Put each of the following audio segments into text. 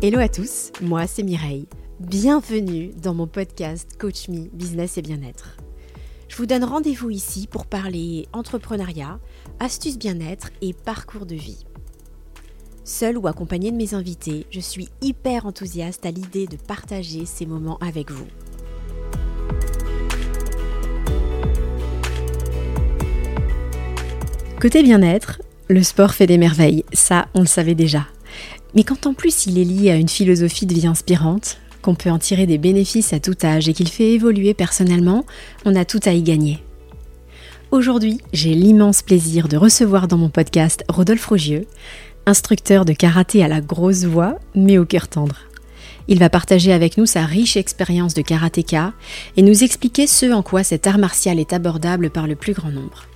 Hello à tous, moi c'est Mireille. Bienvenue dans mon podcast Coach Me Business et Bien-être. Je vous donne rendez-vous ici pour parler entrepreneuriat, astuces bien-être et parcours de vie. Seul ou accompagné de mes invités, je suis hyper enthousiaste à l'idée de partager ces moments avec vous. Côté bien-être, le sport fait des merveilles, ça on le savait déjà. Mais quand en plus il est lié à une philosophie de vie inspirante, qu'on peut en tirer des bénéfices à tout âge et qu'il fait évoluer personnellement, on a tout à y gagner. Aujourd'hui, j'ai l'immense plaisir de recevoir dans mon podcast Rodolphe Rogieux, instructeur de karaté à la grosse voix, mais au cœur tendre. Il va partager avec nous sa riche expérience de karatéka et nous expliquer ce en quoi cet art martial est abordable par le plus grand nombre.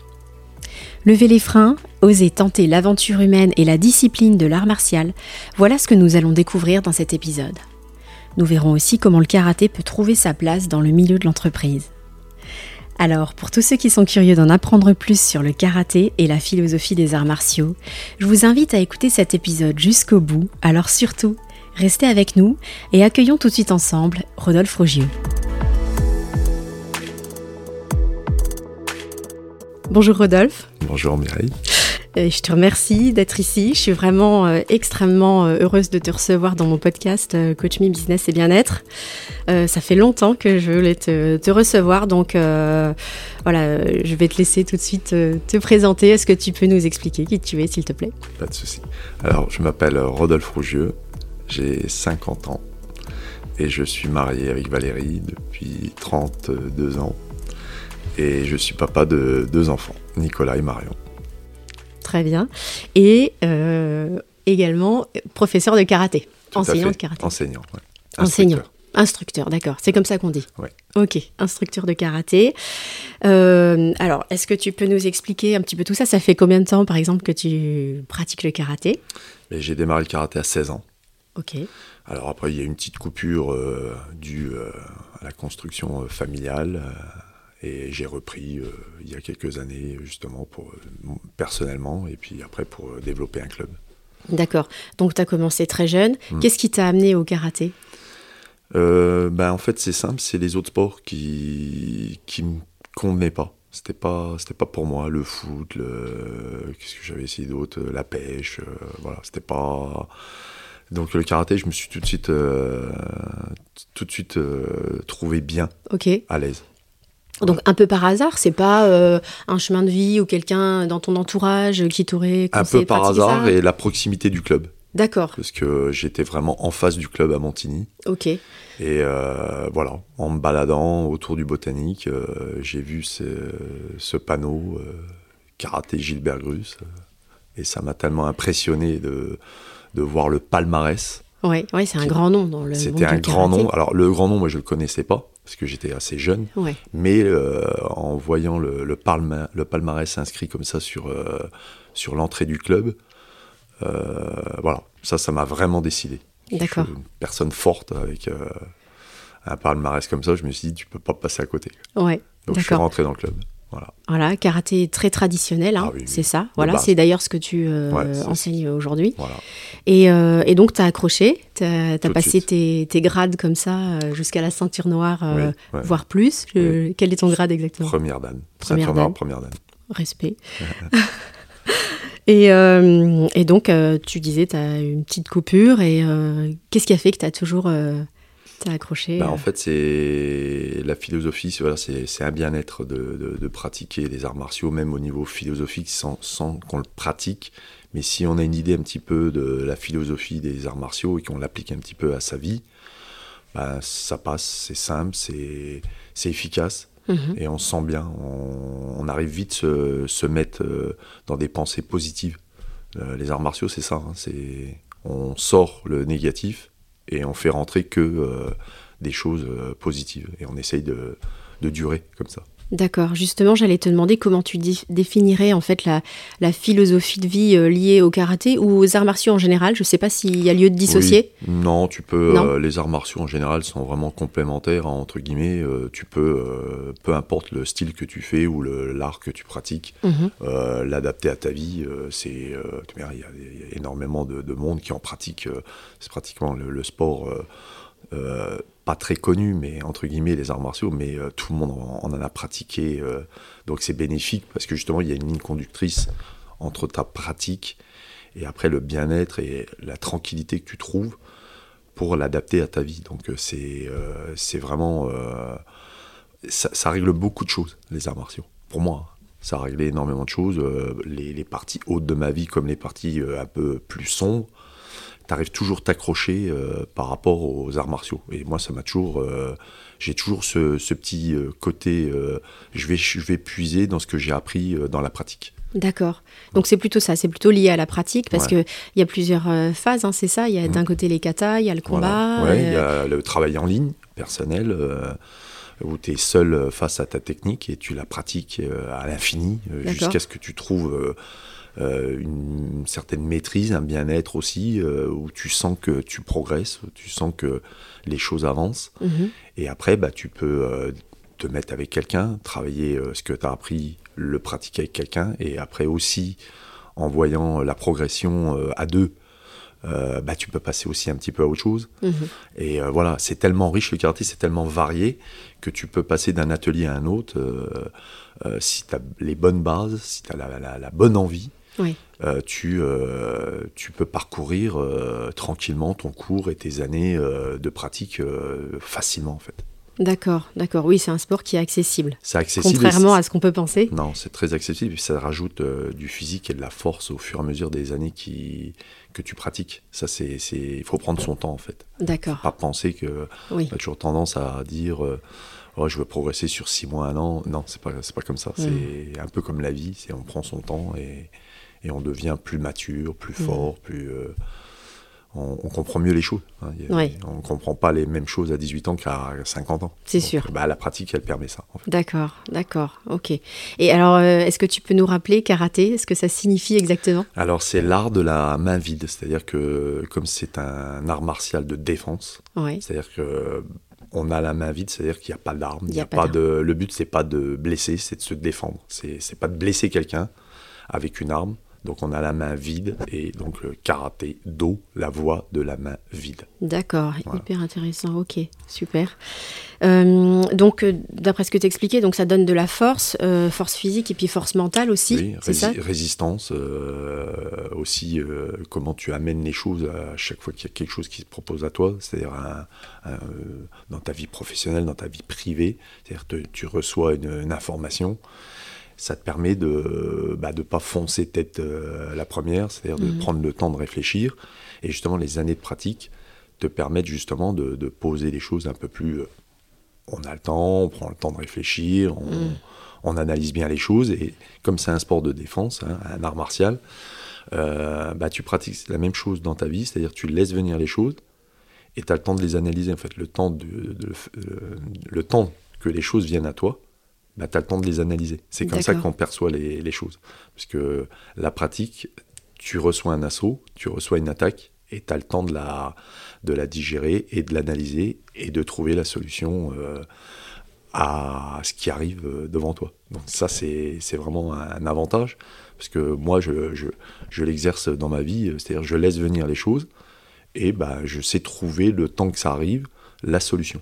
Lever les freins, oser tenter l'aventure humaine et la discipline de l'art martial, voilà ce que nous allons découvrir dans cet épisode. Nous verrons aussi comment le karaté peut trouver sa place dans le milieu de l'entreprise. Alors, pour tous ceux qui sont curieux d'en apprendre plus sur le karaté et la philosophie des arts martiaux, je vous invite à écouter cet épisode jusqu'au bout, alors surtout, restez avec nous et accueillons tout de suite ensemble Rodolphe Rogieux. Bonjour Rodolphe. Bonjour Mireille. Euh, je te remercie d'être ici. Je suis vraiment euh, extrêmement euh, heureuse de te recevoir dans mon podcast Coach Me Business et Bien-être. ça fait longtemps que je voulais te, recevoir, donc voilà, je vais te laisser tout de suite te présenter. Est-ce que tu peux nous expliquer qui tu es, s'il te plaît? Pas de souci. Alors, je m'appelle Rodolphe Rougieux, j'ai 50 ans et je suis marié avec Valérie depuis 32 ans et je suis papa de deux enfants, Nicolas et Marion. Très bien. Et euh, également professeur de karaté, enseignant de karaté. Enseignant, oui. Enseignant. Instructeur, d'accord. C'est comme ça qu'on dit. Oui. Ok, instructeur de karaté. Euh, alors, est-ce que tu peux nous expliquer un petit peu tout ça? Ça fait combien de temps, par exemple, que tu pratiques le karaté? J'ai démarré le karaté à 16 ans. Ok. Alors après, il y a une petite coupure euh, due à la construction familiale et j'ai repris euh, il y a quelques années, justement, pour, euh, personnellement, et puis après pour euh, développer un club. D'accord. Donc, tu as commencé très jeune. Hmm. Qu'est-ce qui t'a amené au karaté? Ben, En fait, c'est simple, c'est les autres sports qui ne me convenaient pas. C'était pas, c'était pas pour moi le foot, le, qu'est-ce que j'avais essayé d'autre, la pêche, voilà, c'était pas. Donc le karaté, je me suis tout de suite, tout de suite trouvé bien, à l'aise. Donc un peu par hasard, c'est pas euh, un chemin de vie ou quelqu'un dans ton entourage qui t'aurait Un peu par hasard et la proximité du club. D'accord. Parce que j'étais vraiment en face du club à Montigny. Ok. Et euh, voilà, en me baladant autour du botanique, euh, j'ai vu ce, panneau karaté Gilbert Grus et ça m'a tellement impressionné de, de voir le palmarès. Oui, ouais, c'est un grand nom dans le. C'était un grand nom. Alors le grand nom, moi je le connaissais pas parce que j'étais assez jeune. Mais euh, en voyant le, le, palmarès inscrit comme ça sur, euh, sur l'entrée du club, euh, voilà, ça, ça m'a vraiment décidé. D'accord. Une personne forte avec un palmarès comme ça, je me suis dit, tu peux pas passer à côté. Ouais. Donc je suis rentré dans le club. Voilà. karaté très traditionnel, hein, ah c'est ça. Voilà, c'est d'ailleurs ce que tu euh, enseignes aujourd'hui. Euh, et, donc, tu as accroché, tu as, passé tes, grades comme ça euh, jusqu'à la ceinture noire, voire plus. quel est ton grade exactement? Première dan. Première dan. première dan. Respect. et, donc, tu disais, tu as une petite coupure. Et qu'est-ce qui a fait que tu as toujours accroché bah, En euh. fait, c'est la philosophie, voilà, c'est un bien-être de, pratiquer les arts martiaux, même au niveau philosophique, sans, qu'on le pratique. Mais si on a une idée un petit peu de la philosophie des arts martiaux et qu'on l'applique un petit peu à sa vie, bah, ça passe, c'est simple, c'est efficace. Mhm. Et on se sent bien, on, arrive vite se, se mettre euh, dans des pensées positives. Euh, les arts martiaux, c'est ça, hein, c'est on sort le négatif et on fait rentrer que euh, des choses euh, positives et on essaye de, durer comme ça. D'accord. Justement, j'allais te demander comment tu définirais en fait la, la philosophie de vie euh, liée au karaté ou aux arts martiaux en général. Je ne sais pas s'il y a lieu de dissocier. Non, tu peux. Euh, les arts martiaux en général sont vraiment complémentaires entre guillemets. Euh, tu peux, peu importe le style que tu fais ou l'art que tu pratiques, mhm. l'adapter à ta vie. c'est, il y, a énormément de, monde qui en pratique. c'est pratiquement le sport pas très connu, mais entre guillemets, les arts martiaux, mais euh, tout le monde en, a pratiqué. Euh, donc c'est bénéfique parce que justement, il y a une ligne conductrice entre ta pratique et après le bien-être et la tranquillité que tu trouves pour l'adapter à ta vie. Donc euh, c'est vraiment. Ça, règle beaucoup de choses, les arts martiaux. Pour moi, ça a réglé énormément de choses. Les, parties hautes de ma vie comme les parties un peu plus sombres t'arrives toujours t'accrocher euh, par rapport aux arts martiaux. Et moi, ça m'a toujours. Euh, j'ai toujours ce, petit euh, côté. je, vais, je vais puiser dans ce que j'ai appris dans la pratique. D'accord. Donc c'est plutôt ça, c'est plutôt lié à la pratique parce que qu'il y a plusieurs phases, hein, c'est ça. Il y a d'un mm. côté les katas, il y a le combat. Oui, il y a le travail en ligne, personnel, où tu es seul face à ta technique et tu la pratiques à l'infini jusqu'à ce que tu trouves euh, une certaine maîtrise, un bien-être aussi, euh, où tu sens que tu progresses, où tu sens que les choses avancent. Mhm. Et après, bah, tu peux euh, te mettre avec quelqu'un, travailler ce que tu as appris, le pratiquer avec quelqu'un, et après aussi, en voyant la progression à deux, bah, tu peux passer aussi un petit peu à autre chose. Mhm. Et voilà, c'est tellement riche le karaté, c'est tellement varié que tu peux passer d'un atelier à un autre si tu as les bonnes bases, si tu as la, bonne envie. Euh, tu, euh, tu peux parcourir euh, tranquillement ton cours et tes années de pratique facilement en fait. D'accord, d'accord. Oui, c'est un sport qui est accessible. C'est accessible. Contrairement à ce qu'on peut penser. Non, c'est très accessible. Ça rajoute du physique et de la force au fur et à mesure des années qui, que tu pratiques. Ça, c'est, il faut prendre son temps en fait. D'accord. Pas penser que. Oui. On a toujours tendance à dire. Oh, je veux progresser sur six mois, un an. Non, c'est pas, c'est pas comme ça. Mm. C'est un peu comme la vie. C'est on prend son temps et et on devient plus mature, plus mm. fort, plus. Euh, on, comprend mieux les choses. Hein. On ne comprend pas les mêmes choses à 18 ans qu'à 50 ans. C'est sûr. Bah, la pratique, elle permet ça. D'accord, d'accord, ok. Et alors, euh, est-ce que tu peux nous rappeler karaté? Ce que ça signifie exactement? Alors, c'est l'art de la main vide. C'est-à-dire que, comme c'est un art martial de défense, c'est-à-dire que on a la main vide, c'est-à-dire qu'il n'y a pas d'arme. Il a, pas, de. Le but, c'est pas de blesser, c'est de se défendre. C'est pas de blesser quelqu'un avec une arme. Donc on a la main vide et donc le karaté do, la voix de la main vide. D'accord, hyper intéressant, ok, super. Euh, donc euh, d'après ce que tu expliquais, donc ça donne de la force, euh, force physique et puis force mentale aussi, oui, ça? résistance, aussi comment tu amènes les choses à chaque fois qu'il y a quelque chose qui se propose à toi, c'est-à-dire dans ta vie professionnelle, dans ta vie privée, c'est-à-dire tu reçois une information ça te permet de ne bah, pas foncer tête euh, la première, c'est-à-dire de mhm. prendre le temps de réfléchir. Et justement, les années de pratique te permettent justement de, poser les choses un peu plus... Euh, on a le temps, on prend le temps de réfléchir, on, mhm. analyse bien les choses. Et comme c'est un sport de défense, hein, un art martial, euh, bah, tu pratiques la même chose dans ta vie, c'est-à-dire tu laisses venir les choses et tu as le temps de les analyser, en fait, le temps, de, le temps que les choses viennent à toi bah, tu as le temps de les analyser. C'est comme ça qu'on perçoit les, les, choses. Parce que la pratique, tu reçois un assaut, tu reçois une attaque, et tu as le temps de la, de la digérer et de l'analyser et de trouver la solution euh, à ce qui arrive euh, devant toi. Donc ça, c'est vraiment un avantage, parce que moi, je, je, je l'exerce dans ma vie, c'est-à-dire je laisse venir les choses, et bah, je sais trouver le temps que ça arrive, la solution.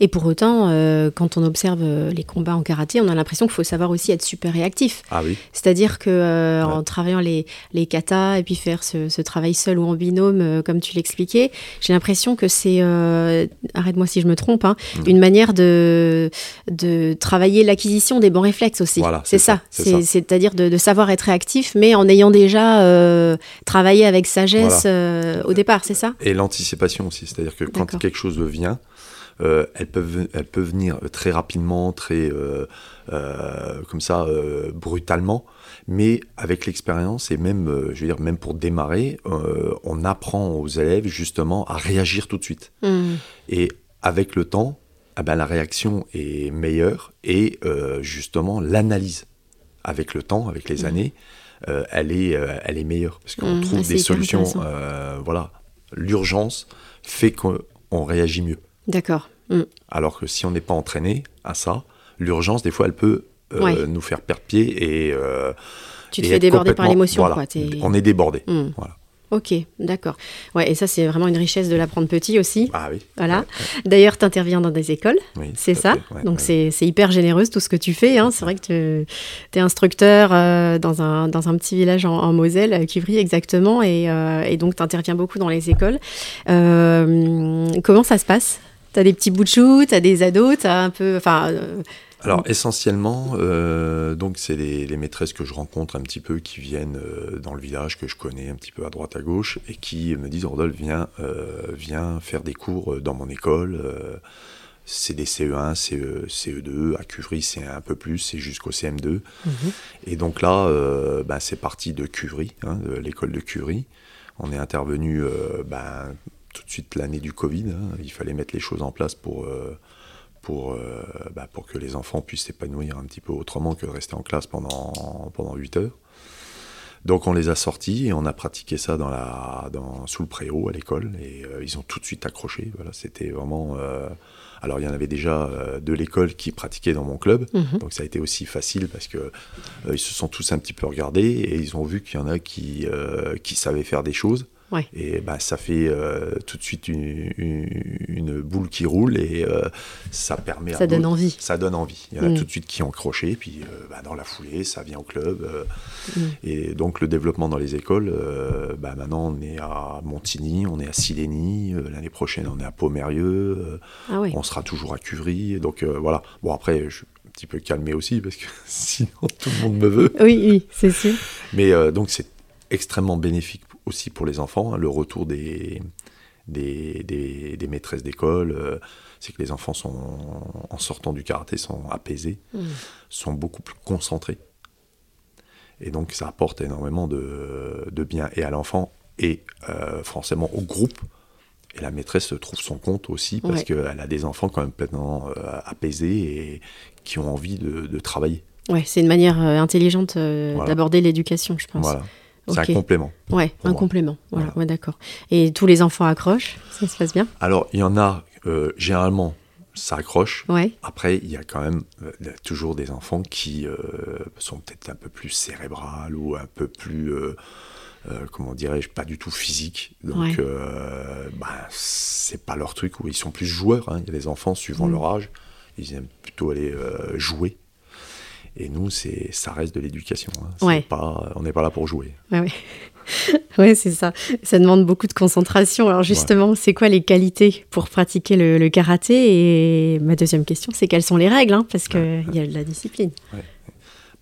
Et pour autant, euh, quand on observe euh, les combats en karaté, on a l'impression qu'il faut savoir aussi être super réactif. Ah oui. C'est-à-dire que euh, en travaillant les, les katas et puis faire ce, travail seul ou en binôme, comme tu l'expliquais, j'ai l'impression que c'est, arrête-moi si je me trompe, hein, mm. une manière de, de travailler l'acquisition des bons réflexes aussi. Voilà, c'est ça. C'est-à-dire de, savoir être réactif, mais en ayant déjà travaillé avec sagesse au départ, c'est ça? Et l'anticipation aussi, c'est-à-dire que quand quelque chose vient, euh, elles, peuvent, elles peuvent venir très rapidement, très euh, euh, comme ça, brutalement. Mais avec l'expérience et même, je veux dire, même pour démarrer, on apprend aux élèves justement à réagir tout de suite. Mmh. Et avec le temps, ah ben, la réaction est meilleure et euh, justement l'analyse avec le temps, avec les Mhm. années, euh, elle, est, euh, elle est meilleure parce qu'on Mhm, trouve c'est des solutions. euh, voilà, l'urgence fait qu'on réagit mieux. D'accord. Mm. Alors que si on n'est pas entraîné à ça, l'urgence des fois elle peut euh, Ouais. nous faire perdre pied et euh, Tu te et fais déborder par l'émotion, voilà, quoi. On est débordé. Mm. Voilà. Ok, d'accord. Ouais, et ça, c'est vraiment une richesse de l'apprendre petit aussi. Ah oui. Voilà. Ouais, D'ailleurs, tu interviens dans des écoles, oui, c'est ça ouais, Donc, c'est c'est hyper généreuse tout ce que tu fais. hein. C'est vrai que tu es instructeur euh, dans, un, dans un petit village en, en Moselle, à Cuvry exactement, et, euh, et donc tu interviens beaucoup dans les écoles. Euh, comment ça se passe? Tu as des petits bouts de chou, tu as des ados, tu as un peu. Enfin, euh, Alors essentiellement, euh, donc c'est les, les maîtresses que je rencontre un petit peu qui viennent euh, dans le village que je connais un petit peu à droite à gauche et qui me disent Rodolphe viens viens faire des cours dans mon école. c'est des CE1, CE, CE2, à Cuvry c'est un peu plus, c'est jusqu'au CM2. mhm. Et donc là, ben, c'est parti de Cuvry, hein, de l'école de Cuvry. On est intervenu euh, ben, tout de suite l'année du Covid. hein. Il fallait mettre les choses en place pour, euh, pour, euh, ben, pour que les enfants puissent s'épanouir un petit peu autrement que de rester en classe pendant, pendant 8 heures. Donc on les a sortis et on a pratiqué ça dans la, dans, sous le préau à l'école et euh, ils ont tout de suite accroché. Voilà, c'était vraiment. euh, alors il y en avait déjà euh, de l'école qui pratiquaient dans mon club, Mhm. donc ça a été aussi facile parce que ils se sont tous un petit peu regardés et ils ont vu qu'il y en a qui, qui savaient faire des choses. Ouais. Et ben, ça fait euh, tout de suite une, une- une boule qui roule et euh, ça permet à ça donne envie. ça donne envie. Il y en a Mm. tout de suite qui ont accroché, puis euh, bah, dans la foulée, ça vient au club. Mm. Et donc le développement dans les écoles, bah, maintenant on est à Montigny, on est à Silény, euh, l'année prochaine on est à Pomerieux, Ah on sera toujours à Cuvry. Donc voilà. Bon après, je suis un petit peu calmé aussi, parce que sinon tout le monde me veut. Oui, oui, c'est sûr. Mais euh, donc c'est extrêmement bénéfique aussi pour les enfants, hein, le retour des, des, des- des maîtresses d'école. euh, c'est que les enfants sont, en sortant du karaté, sont apaisés, Mm. sont beaucoup plus concentrés. Et donc ça apporte énormément de, de bien et à l'enfant et euh, forcément au groupe. Et la maîtresse trouve son compte aussi parce Ouais. qu'elle a des enfants quand même complètement euh, apaisés et qui ont envie de, de travailler. Ouais, c'est une manière intelligente Voilà. d'aborder l'éducation, je pense. Voilà. C'est un complément. Ouais, un moi. complément. Voilà, Voilà. ouais, d'accord. Et tous les enfants accrochent, ça se passe bien? Alors, il y en a, euh, généralement, ça accroche. Ouais. Après, il y a quand même euh, toujours des enfants qui euh, sont peut-être un peu plus cérébrales ou un peu plus, comment dirais-je, pas du tout physiques. Donc, Ouais. bah, c'est pas leur truc, où ils sont plus joueurs. hein. Il y a des enfants, suivant Mm. leur âge, ils aiment plutôt aller jouer. Et nous, c'est, ça reste de l'éducation. hein. C'est Ouais. Pas, on n'est pas là pour jouer. Ouais, ouais. Ouais, c'est ça. Ça demande beaucoup de concentration. Alors justement, c'est quoi les qualités pour pratiquer le, le karaté? Et ma deuxième question, c'est quelles sont les règles hein, Parce qu'il y a de la discipline.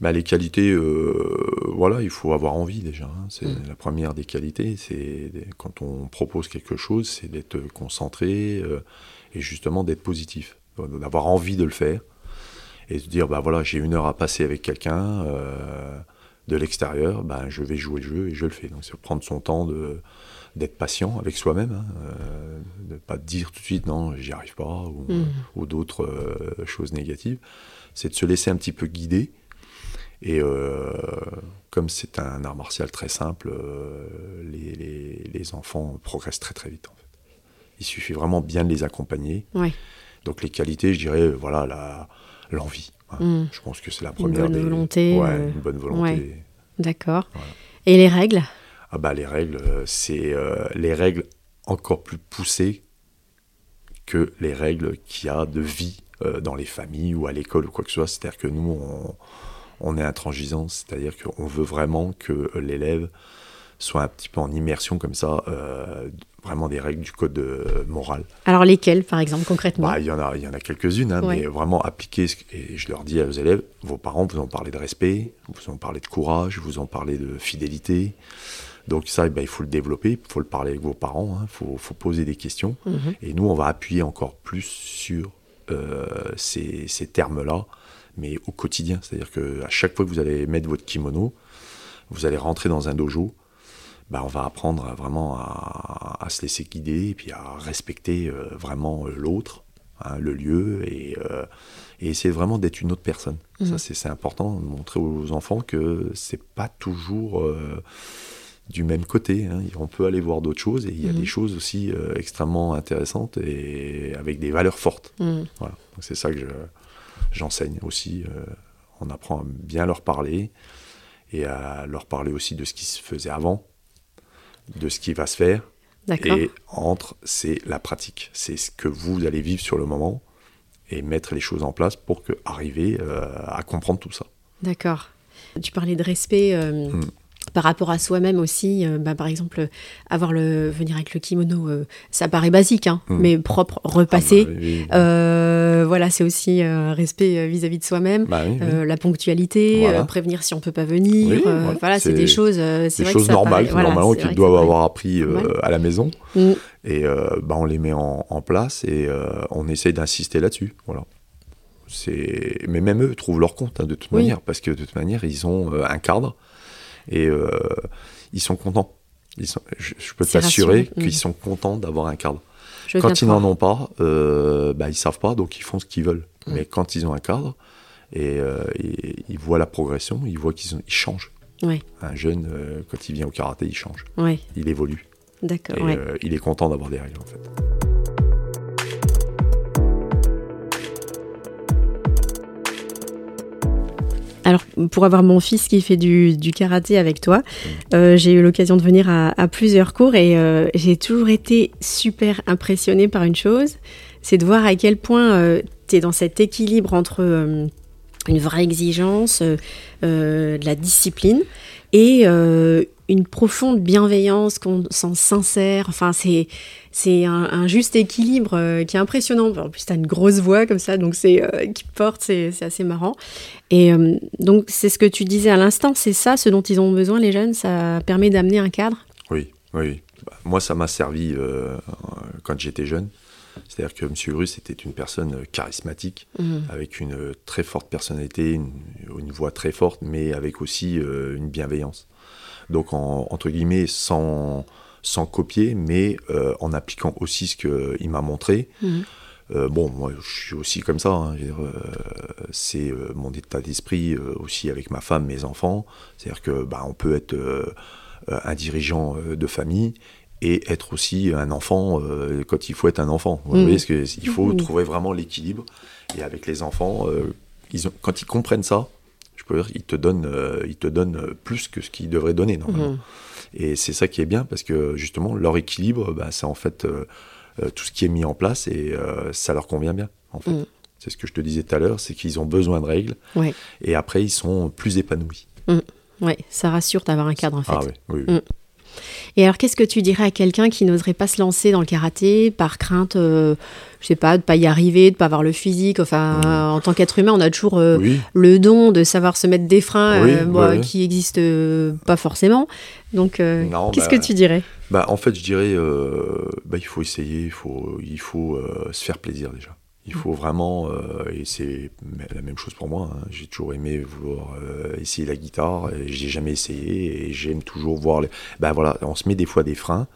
Bah, les qualités, euh, voilà, il faut avoir envie déjà. hein. C'est Mm. la première des qualités. C'est quand on propose quelque chose, c'est d'être concentré euh, et justement d'être positif, d'avoir envie de le faire et de dire bah voilà, j'ai une heure à passer avec quelqu'un euh, de l'extérieur, bah, je vais jouer le jeu et je le fais. Donc c'est prendre son temps de d'être patient avec soi-même, hein, euh, de pas dire tout de suite non, j'y arrive pas ou, Mm. ou d'autres euh, choses négatives. C'est de se laisser un petit peu guider. Et euh, comme c'est un art martial très simple, les, les- les enfants progressent très très vite en fait. Il suffit vraiment bien de les accompagner. Donc les qualités, je dirais, voilà, la- l'envie. hein. Mm. Je pense que c'est la Une première bonne des- volonté, Ouais, euh, une bonne volonté. D'accord. Voilà. Et les règles? Ah bah les règles, euh, c'est euh, les règles encore plus poussées que les règles qu'il y a de vie euh, dans les familles ou à l'école ou quoi que ce soit. C'est-à-dire que nous, on, on est intransigeant, c'est-à-dire qu'on veut vraiment que l'élève soit un petit peu en immersion comme ça, vraiment des règles du code euh, moral. Alors lesquelles, par exemple, concrètement? Bah, il y en a, il y en a quelques-unes, hein, Ouais. mais vraiment appliquer. ce- Et je leur dis à aux élèves, vos parents vous ont parlé de respect, vous ont parlé de courage, vous ont parlé de fidélité. Donc ça, eh ben, il faut le développer, il faut le parler avec vos parents, il faut, faut poser des questions. Mhm. Et nous, on va appuyer encore plus sur euh, ces, ces termes-là, mais au quotidien. C'est-à-dire qu'à chaque fois que vous allez mettre votre kimono, vous allez rentrer dans un dojo, bah, on va apprendre à vraiment à, à se laisser guider et puis à respecter euh, vraiment euh, l'autre hein, le lieu et, euh, et essayer vraiment d'être une autre personne. Mhm. Ça, c'est important de montrer aux enfants que c'est pas toujours euh, du même côté. hein. On peut aller voir d'autres choses et il y a Mhm. des choses aussi extrêmement intéressantes et avec des valeurs fortes. Mm. Voilà. C'est ça que je- j'enseigne aussi. on apprend à bien leur parler et à leur parler aussi de ce qui se faisait avant, de ce qui va se faire. D'accord. Et entre, c'est la pratique. C'est ce que vous allez vivre sur le moment et mettre les choses en place pour que, arriver euh, à comprendre tout ça. D'accord. Tu parlais de respect euh, Mm. Par rapport à soi-même aussi. euh, bah, par exemple, avoir le venir avec le kimono, euh, ça paraît basique, hein, Mm. mais propre, repassé. Ah bah oui, oui. Euh, voilà, c'est aussi un respect vis-à-vis de soi-même. Bah oui, la ponctualité, Voilà. prévenir si on peut pas venir. Voilà. voilà, c'est des choses. c'est des vrai choses que ça normales, paraît- voilà, normalement, qu'ils doivent avoir appris à la maison. Mm. Et bah, on les met en, en place et on essaye d'insister là-dessus. Voilà. Mais même eux trouvent leur compte hein, de toute Oui. manière, parce que de toute manière, ils ont euh, un cadre et euh, ils sont contents. Ils sont... je, je peux t'assurer qu'ils Mm. sont contents d'avoir un cadre. Je Quand ils n'en ont pas, euh, bah, ils savent pas, donc ils font ce qu'ils veulent. Mm. Mais quand ils ont un cadre, et, euh, et ils voient la progression, ils voient qu'ils ils changent. Ouais. Un jeune, euh, quand il vient au karaté, il change, Ouais, il évolue. d'accord. Et ouais. il est content d'avoir des règles, en fait. Alors, pour avoir mon fils qui fait du, du karaté avec toi, euh, j'ai eu l'occasion de venir à, à plusieurs cours et euh, j'ai toujours été super impressionnée par une chose, c'est de voir à quel point tu es dans cet équilibre entre euh, une vraie exigence, euh, euh, de la discipline et euh, une profonde bienveillance qu'on sent sincère. Enfin, c'est c'est un, un juste équilibre euh, qui est impressionnant. En plus, tu as une grosse voix comme ça, donc c'est euh, qui porte, c'est assez marrant. Et euh, donc, c'est ce que tu disais à l'instant, c'est ça, ce dont ils ont besoin, les jeunes, ça permet d'amener un cadre? Oui, oui. Bah, moi, ça m'a servi quand j'étais jeune. C'est-à-dire que M. Russe était une personne charismatique, Mhm. avec une très forte personnalité, une, une voix très forte, mais avec aussi euh, une bienveillance. Donc, en- entre guillemets, sans, sans copier, mais euh, en appliquant aussi ce qu'il m'a montré. Mhm. Euh, bon, moi, je suis aussi comme ça. hein. Euh, c'est euh, mon état d'esprit aussi avec ma femme, mes enfants. C'est-à-dire que bah, on peut être un dirigeant de famille et être aussi un enfant quand il faut être un enfant. Vous Mhm. voyez, parce que il faut Mhm. trouver vraiment l'équilibre. Et avec les enfants, ils ont- quand ils comprennent ça, je peux dire, ils te donnent, euh, ils te donnent plus que ce qu'ils devraient donner normalement. Mhm. Et c'est ça qui est bien parce que justement, leur équilibre, bah, c'est en fait euh, euh, tout ce qui est mis en place et euh, ça leur convient bien. En fait. Mm. C'est ce que je te disais tout à l'heure, c'est qu'ils ont besoin de règles Ouais. et après ils sont plus épanouis. Ouais, ça rassure d'avoir un cadre en fait. Ah oui, oui, oui. Et alors, qu'est-ce que tu dirais à quelqu'un qui n'oserait pas se lancer dans le karaté par crainte, euh, je sais pas, de pas y arriver, de pas avoir le physique? Enfin, Mm. en tant qu'être humain, on a toujours euh, Oui, le don de savoir se mettre des freins Oui, euh, ouais, qui existent euh, pas forcément. Donc, qu'est-ce bah, que tu dirais? Bah, en fait, je dirais, bah, il faut essayer, il faut, il faut se faire plaisir déjà. Il faut vraiment, euh, et c'est la même chose pour moi, hein, j'ai toujours aimé vouloir euh, essayer la guitare, et j'ai jamais essayé, et j'aime toujours voir les... Bah voilà, on se met des fois des freins,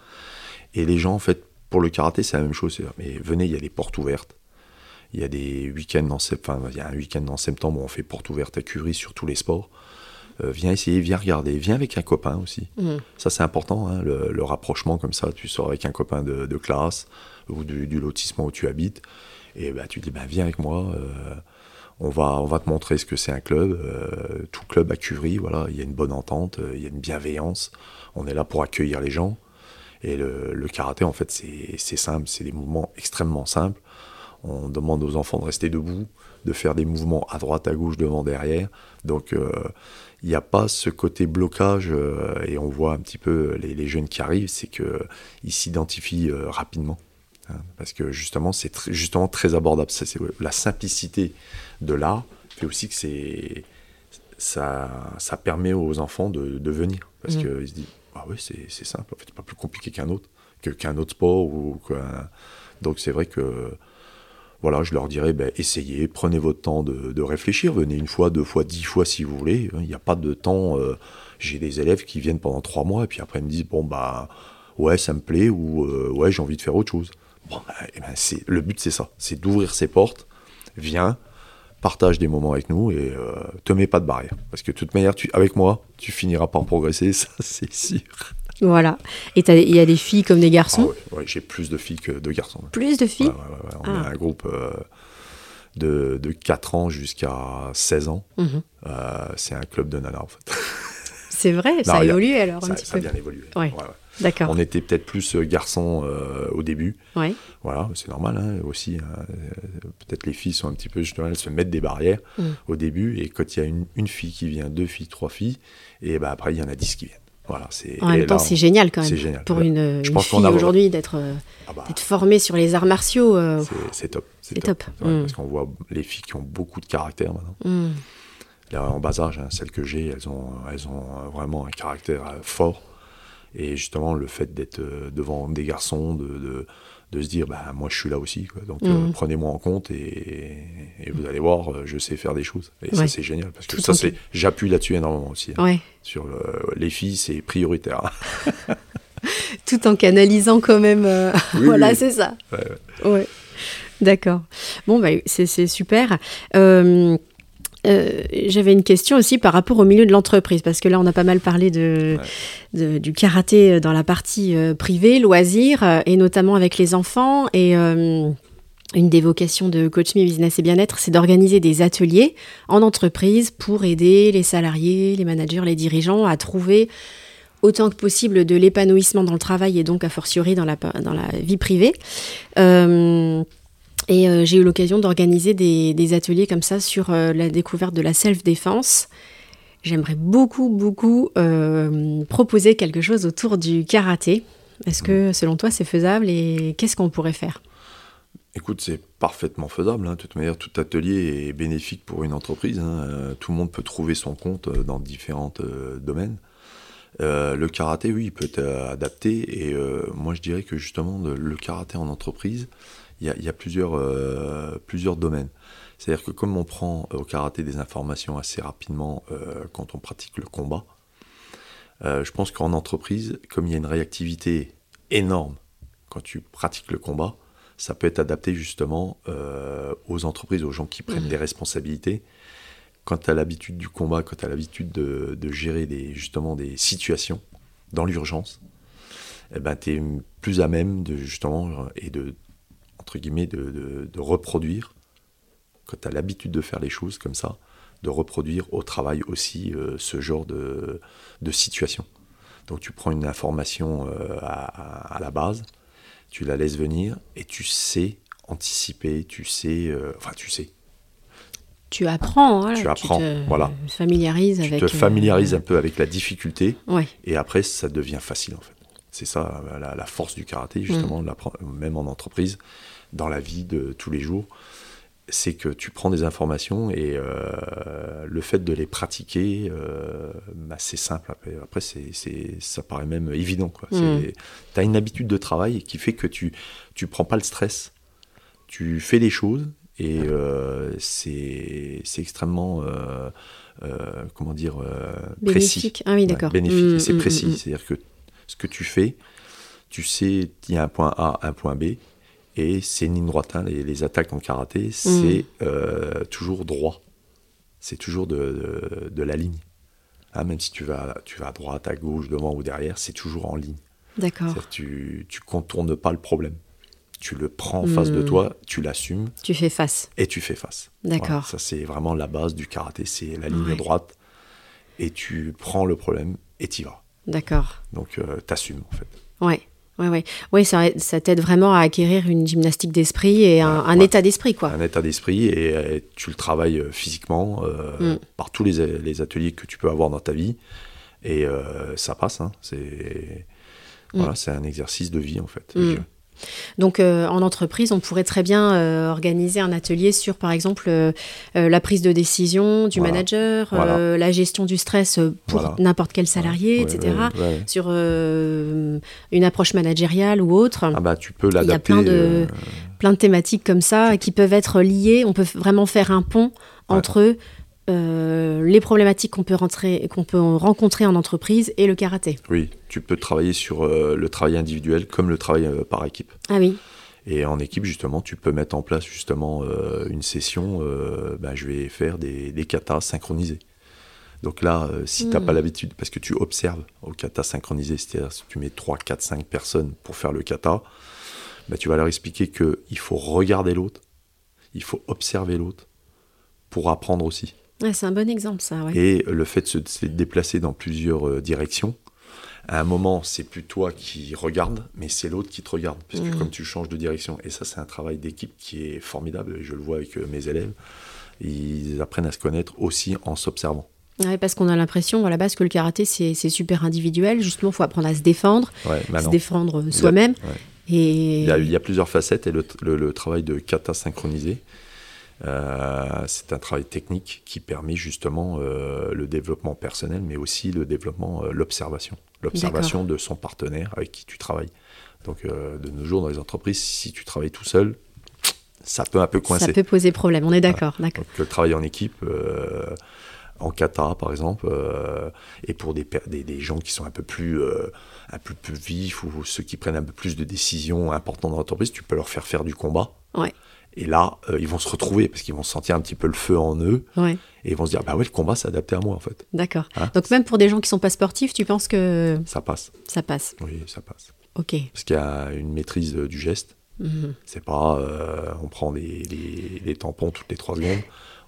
et les gens, en fait, pour le karaté, c'est la même chose, mais venez, il y a des portes ouvertes, il y a des week-ends en septembre, enfin, il y a un week-end en septembre où on fait porte ouverte à Curie sur tous les sports, Euh, viens essayer, viens regarder, viens avec un copain aussi. Mhm. Ça, c'est important, hein, le, le rapprochement comme ça. Tu sors avec un copain de, de classe ou du, du lotissement où tu habites. Et bah, tu dis, bah, viens avec moi. euh, on, va, on va te montrer ce que c'est un club. euh, tout club à Curie, voilà, il y a une bonne entente, euh, il y a une bienveillance. On est là pour accueillir les gens. Et le, karaté, en fait, c'est simple. C'est des mouvements extrêmement simples. On demande aux enfants de rester debout, de faire des mouvements à droite, à gauche, devant, derrière. Donc, euh, il n'y a pas ce côté blocage, euh, et on voit un petit peu les, jeunes qui arrivent, c'est qu'ils s'identifient euh, rapidement. Hein, parce que justement, c'est tr- justement très abordable. C'est- la simplicité de l'art fait aussi que c'est ça, ça permet aux enfants de, de venir. Parce Mm. qu'ils se disent, ah oui, c'est simple, en fait, pas plus compliqué qu'un autre, qu'un autre sport. Ou Donc c'est vrai que voilà, je leur dirais, ben, essayez, prenez votre temps de, de réfléchir, venez une fois, deux fois, dix fois si vous voulez. Il n'y a pas de temps. euh, J'ai des élèves qui viennent pendant trois mois et puis après ils me disent, bon, bah, ouais, ça me plaît ou euh, ouais, j'ai envie de faire autre chose. Bon, bah, eh ben, le but, c'est ça, c'est d'ouvrir ses portes. Viens, partage des moments avec nous et euh, te mets pas de barrière. Parce que de toute manière, tu, avec moi, tu finiras par progresser, ça c'est sûr. Voilà. Et il y a des filles comme des garçons? Ah ouais, J'ai plus de filles que de garçons. Plus de filles? On est ah. un groupe euh, de, de, 4 ans jusqu'à 16 ans. Mhm. Euh, c'est un club de nanas en fait. C'est vrai, ça a, évolué alors ça, un petit ça a bien évolué. D'accord. On était peut-être plus euh, garçons euh, au début. Voilà, c'est normal hein, aussi. Hein. Euh, peut-être les filles sont un petit peu justement, elles se mettent des barrières mm. au début. Et quand il y a une, une, fille qui vient, deux filles, trois filles, et ben après il y en a dix qui viennent. Voilà, c'est, en même temps, c'est génial quand même. C'est génial. Pour une, une fille aujourd'hui d'être, ah bah. formée sur les arts martiaux. c'est, top. C'est, top. Mm. Parce qu'on voit les filles qui ont beaucoup de caractère maintenant. Mm. Là, en bas âge, hein, celles que j'ai, elles ont, elles ont vraiment un caractère fort. Et justement, le fait d'être euh, devant des garçons, de, de, se dire, bah, moi je suis là aussi. Donc euh, mhm. prenez-moi en compte et, vous allez voir, euh, je sais faire des choses. Et ça, c'est génial. Parce que ça, c'est, j'appuie là-dessus énormément aussi. Hein. Sur les filles, c'est prioritaire. Tout en canalisant quand même. voilà, c'est ça. Ouais, D'accord. Bon, bah, c'est, super. Euh, j'avais une question aussi par rapport au milieu de l'entreprise, parce que là, on a pas mal parlé de, du karaté dans la partie euh, privée, loisirs, euh, et notamment avec les enfants. Et une des vocations de Coach Me Business et Bien-être, c'est d'organiser des ateliers en entreprise pour aider les salariés, les managers, les dirigeants à trouver autant que possible de l'épanouissement dans le travail et donc a fortiori dans la, dans la vie privée. Et euh, j'ai eu l'occasion d'organiser des, ateliers comme ça sur euh, la découverte de la self-défense. J'aimerais beaucoup, beaucoup euh, proposer quelque chose autour du karaté. Est-ce que selon toi c'est faisable et qu'est-ce qu'on pourrait faire? Écoute, c'est parfaitement faisable. Hein. De toute manière, tout atelier est bénéfique pour une entreprise. Hein. Tout le monde peut trouver son compte dans différents domaines. le karaté, oui, il peut être adapté. Et moi, je dirais que justement, le karaté en entreprise, il y a, plusieurs, euh, plusieurs domaines. C'est-à-dire que comme on prend au karaté des informations assez rapidement euh, quand on pratique le combat, euh, je pense qu'en entreprise, comme il y a une réactivité énorme quand tu pratiques le combat, ça peut être adapté justement aux entreprises, aux gens qui prennent mmh. des responsabilités. Quand tu as l'habitude du combat, quand tu as l'habitude de, de, gérer des, justement des situations dans l'urgence, eh ben, tu es plus à même de justement et de entre guillemets, de, reproduire, quand tu as l'habitude de faire les choses comme ça, de reproduire au travail aussi euh, ce genre de, situation. Donc tu prends une information euh, à, la base, tu la laisses venir et tu sais anticiper, tu sais, euh, enfin tu sais. Tu apprends, voilà, tu apprends, te voilà. Familiarises tu te familiarises un peu avec la difficulté, et après ça devient facile en fait. C'est ça la, force du karaté justement, mm. même en entreprise dans la vie de tous les jours, c'est que tu prends des informations et euh, le fait de les pratiquer, euh, bah, c'est simple. Après, c'est, ça paraît même évident. Tu as une habitude de travail qui fait que tu ne prends pas le stress. Tu fais les choses et euh, c'est, extrêmement, comment dire, précis. Ah oui, d'accord. bénéfique, mm, c'est mm, précis. C'est-à-dire que ce que tu fais, tu sais, il y a un point A, un point B et c'est une ligne droite. Hein. Les, attaques en karaté, c'est mm. euh, toujours droit. C'est toujours de, de, la ligne. Hein, même si tu vas, tu vas à droite, à gauche, devant ou derrière, c'est toujours en ligne. D'accord. Tu ne contournes pas le problème. Tu le prends en face de mm. toi, tu l'assumes. Tu fais face. Et tu fais face. D'accord. ça, c'est vraiment la base du karaté. C'est la ligne droite. Et tu prends le problème et tu y vas. D'accord. Donc, euh, tu assumes, en fait. Ouais. Oui, ouais. ouais, ça, ça t'aide vraiment à acquérir une gymnastique d'esprit et un, état d'esprit, quoi. Un état d'esprit et, tu le travailles euh, physiquement euh, mm. par tous les, les, ateliers que tu peux avoir dans ta vie et euh, ça passe. Hein. C'est mm. voilà, un exercice de vie en fait. Mm. Donc euh, en entreprise, on pourrait très bien euh, organiser un atelier sur, par exemple, euh, la prise de décision du manager, la gestion du stress pour n'importe quel salarié, etc. Sur une approche managériale ou autre. Ah bah tu peux l'adapter. Il y a plein de, plein de thématiques comme ça qui peuvent être liées. On peut vraiment faire un pont entre euh, les problématiques qu'on peut, qu'on peut rencontrer en entreprise et le karaté. Oui, tu peux travailler sur euh, le travail individuel comme le travail euh, par équipe. Ah oui. Et en équipe, justement, tu peux mettre en place justement une session. bah, je vais faire des, des katas synchronisés. Donc là, si tu n'as pas l'habitude, parce que tu observes au kata synchronisé, c'est-à-dire si tu mets 3, 4, 5 personnes pour faire le kata, bah, tu vas leur expliquer qu'il faut regarder l'autre, il faut observer l'autre pour apprendre aussi. Ouais, c'est un bon exemple, ça. Ouais. Et le fait de se, de se déplacer dans plusieurs euh, directions, à un moment, c'est plus toi qui regarde, mais c'est l'autre qui te regarde, puisque Mhm. comme tu changes de direction, et ça, c'est un travail d'équipe qui est formidable, et je le vois avec euh, mes élèves, ils apprennent à se connaître aussi en s'observant. Ouais, parce qu'on a l'impression à la base que le karaté c'est super individuel. Justement, il faut apprendre à se défendre, Ouais, se défendre soi-même. ouais. Et il, y a, il y a plusieurs facettes, et le, le- le travail de kata synchronisé, c'est un travail technique qui permet justement euh, le développement personnel, mais aussi le développement, euh, l'observation. L'observation de son partenaire avec qui tu travailles. Donc, euh, de nos jours, dans les entreprises, si tu travailles tout seul, ça peut un peu coincer. ça peut poser problème. On est d'accord, d'accord. Donc, le travail en équipe, euh, en kata par exemple, euh, et pour des, des, des gens qui sont un peu plus, euh, un peu plus vifs ou ceux qui prennent un peu plus de décisions importantes dans l'entreprise, tu peux leur faire faire du combat. Ouais. Et là, euh, ils vont se retrouver parce qu'ils vont sentir un petit peu le feu en eux Ouais, et ils vont se dire bah ouais le combat c'est adapté à moi en fait. d'accord. Hein Donc même pour des gens qui sont pas sportifs, tu penses que Ça passe. ça passe Oui, ça passe. Ok. Parce qu'il y a une maîtrise euh, du geste. Mhm. C'est pas euh, on prend des, des- des tampons toutes les trois secondes.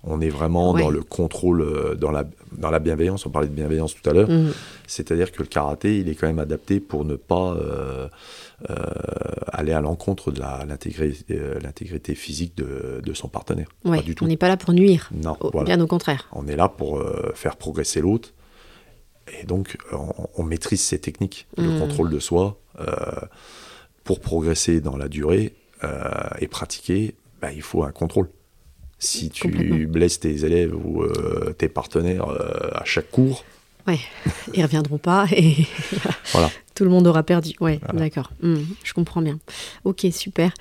On est vraiment Ouais. dans le contrôle, euh, dans la, dans la bienveillance. On parlait de bienveillance tout à l'heure. Mhm. C'est-à-dire que le karaté, il est quand même adapté pour ne pas euh, euh, aller à l'encontre de l'intégrité physique de, de son partenaire. Ouais, Pas du tout. on n'est pas là pour nuire. Non, Au- voilà. Bien au contraire. On est là pour euh, faire progresser l'autre. Et donc, on, on maîtrise ces techniques, le Mhm. contrôle de soi, pour progresser dans la durée et pratiquer, bah, il faut un contrôle. Si tu blesses tes élèves ou euh, tes partenaires euh, à chaque cours, Ils reviendront pas et Voilà. tout le monde aura perdu. Ouais, Voilà. d'accord. Mhm, je comprends bien. Ok, super.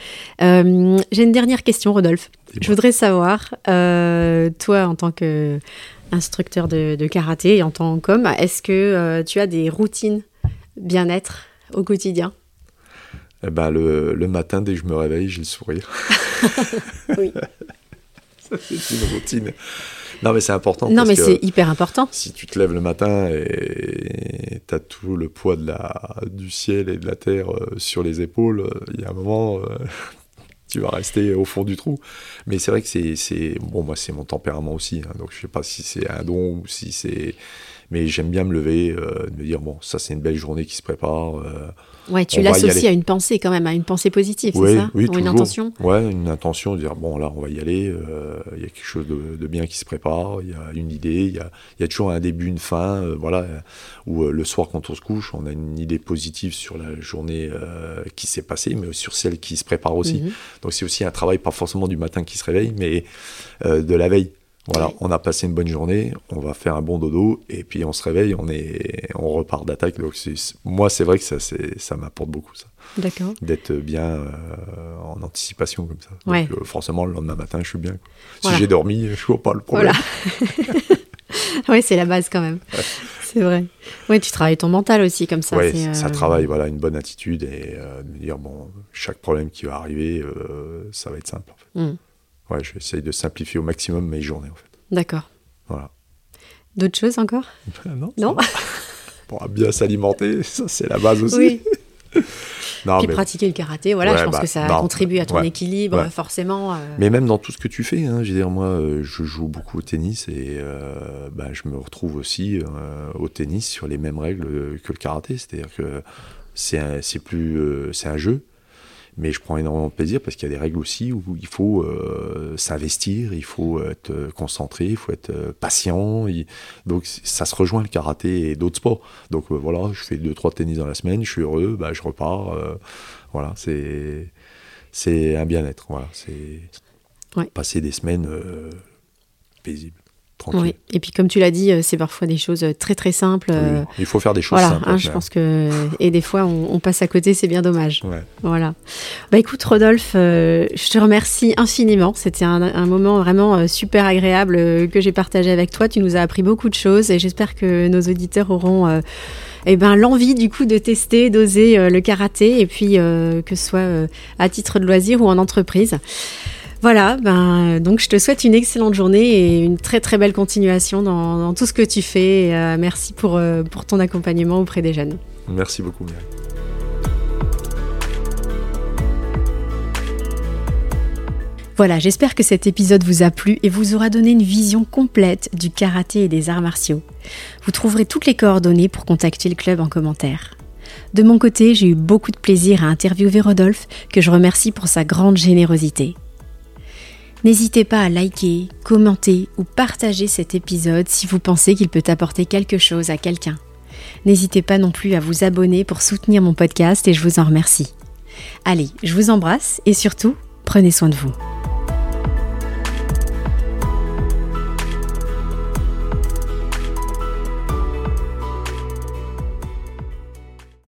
Euh, J'ai une dernière question, Rodolphe. Je voudrais savoir, toi, en tant que instructeur de, de karaté et en tant qu'homme, est-ce que tu as des routines bien-être au quotidien? Eh ben, le, le matin, dès que je me réveille, j'ai le sourire. Oui. C'est une routine. Non, mais c'est important. Non, parce mais c'est hyper important. Si tu te lèves le matin et tu as tout le poids de la, du ciel et de la terre euh, sur les épaules, euh, il y a un moment, euh, tu vas rester au fond du trou. Mais c'est vrai que c'est. c'est- Bon, moi, c'est mon tempérament aussi. hein, donc, je sais pas si c'est un don ou si c'est. Mais j'aime bien me lever, euh, me dire, bon, ça, c'est une belle journée qui se prépare. euh, Ouais, tu l'associes à une pensée quand même, à une pensée positive, c'est ça oui, Ou une toujours. intention Ouais, une intention de dire bon là on va y aller. euh, Il y a quelque chose de, de bien qui se prépare. Il y a une idée. Il y a, il y a toujours un début, une fin. euh, voilà. Ou euh, le soir quand on se couche, on a une idée positive sur la journée euh, qui s'est passée, mais sur celle qui se prépare aussi. Mhm. Donc c'est aussi un travail pas forcément du matin qui se réveille, mais de la veille. Voilà, on a passé une bonne journée, on va faire un bon dodo, et puis on se réveille, on est, on repart d'attaque. Donc moi, c'est vrai que ça, ça m'apporte beaucoup ça D'accord. d'être bien euh, en anticipation comme ça. Ouais. Donc, euh, forcément, le lendemain matin, je suis bien. Voilà. Si j'ai dormi, je vois pas le problème. Voilà. oui, c'est la base quand même. C'est vrai. Oui, tu travailles ton mental aussi comme ça. ouais, c'est, ça euh, travaille, voilà, une bonne attitude et euh, de me dire, bon, chaque problème qui va arriver, euh, ça va être simple. En fait. Mm. Ouais, je vais essayer de simplifier au maximum mes journées, en fait. D'accord. Voilà. D'autres choses encore? Non, Non? va. Pour bien s'alimenter, ça, c'est la base aussi. Oui. Non, Puis mais, pratiquer le karaté, voilà, Ouais, je pense bah, que ça non, contribue à ton ouais, équilibre, ouais. forcément. euh, mais même dans tout ce que tu fais, hein, je veux dire, moi, euh, je joue beaucoup au tennis et euh, ben, je me retrouve aussi euh, au tennis sur les mêmes règles que le karaté. C'est-à-dire que c'est un, plus, c'est un jeu, mais je prends énormément de plaisir parce qu'il y a des règles aussi où il faut euh, s'investir, il faut être concentré, il faut être euh, patient. il- Donc ça se rejoint le karaté et d'autres sports. Donc euh, voilà, je fais deux trois tennis dans la semaine, je suis heureux, bah, je repars. voilà, c'est c'est un bien-être. Voilà, c'est Ouais. passer des semaines paisibles, oui. Et puis, comme tu l'as dit, euh, c'est parfois des choses euh, très très simples. euh, Oui, Il faut faire des choses Voilà, simples. hein, je pense que. Et des fois, on, on passe à côté, c'est bien dommage. Ouais. Voilà. Bah écoute, Rodolphe, euh, je te remercie infiniment. C'était un, un moment vraiment super agréable que j'ai partagé avec toi. Tu nous as appris beaucoup de choses et j'espère que nos auditeurs auront euh, eh ben, l'envie du coup de tester, d'oser le karaté, et puis que ce soit à titre de loisir ou en entreprise. Voilà, ben, donc je te souhaite une excellente journée et une très très belle continuation dans, tout ce que tu fais. merci pour, pour ton accompagnement auprès des jeunes. Merci beaucoup Mireille. Voilà, j'espère que cet épisode vous a plu et vous aura donné une vision complète du karaté et des arts martiaux. Vous trouverez toutes les coordonnées pour contacter le club en commentaire. De mon côté, j'ai eu beaucoup de plaisir à interviewer Rodolphe, que je remercie pour sa grande générosité. N'hésitez pas à liker, commenter ou partager cet épisode si vous pensez qu'il peut apporter quelque chose à quelqu'un. N'hésitez pas non plus à vous abonner pour soutenir mon podcast et je vous en remercie. Allez, je vous embrasse et surtout, prenez soin de vous.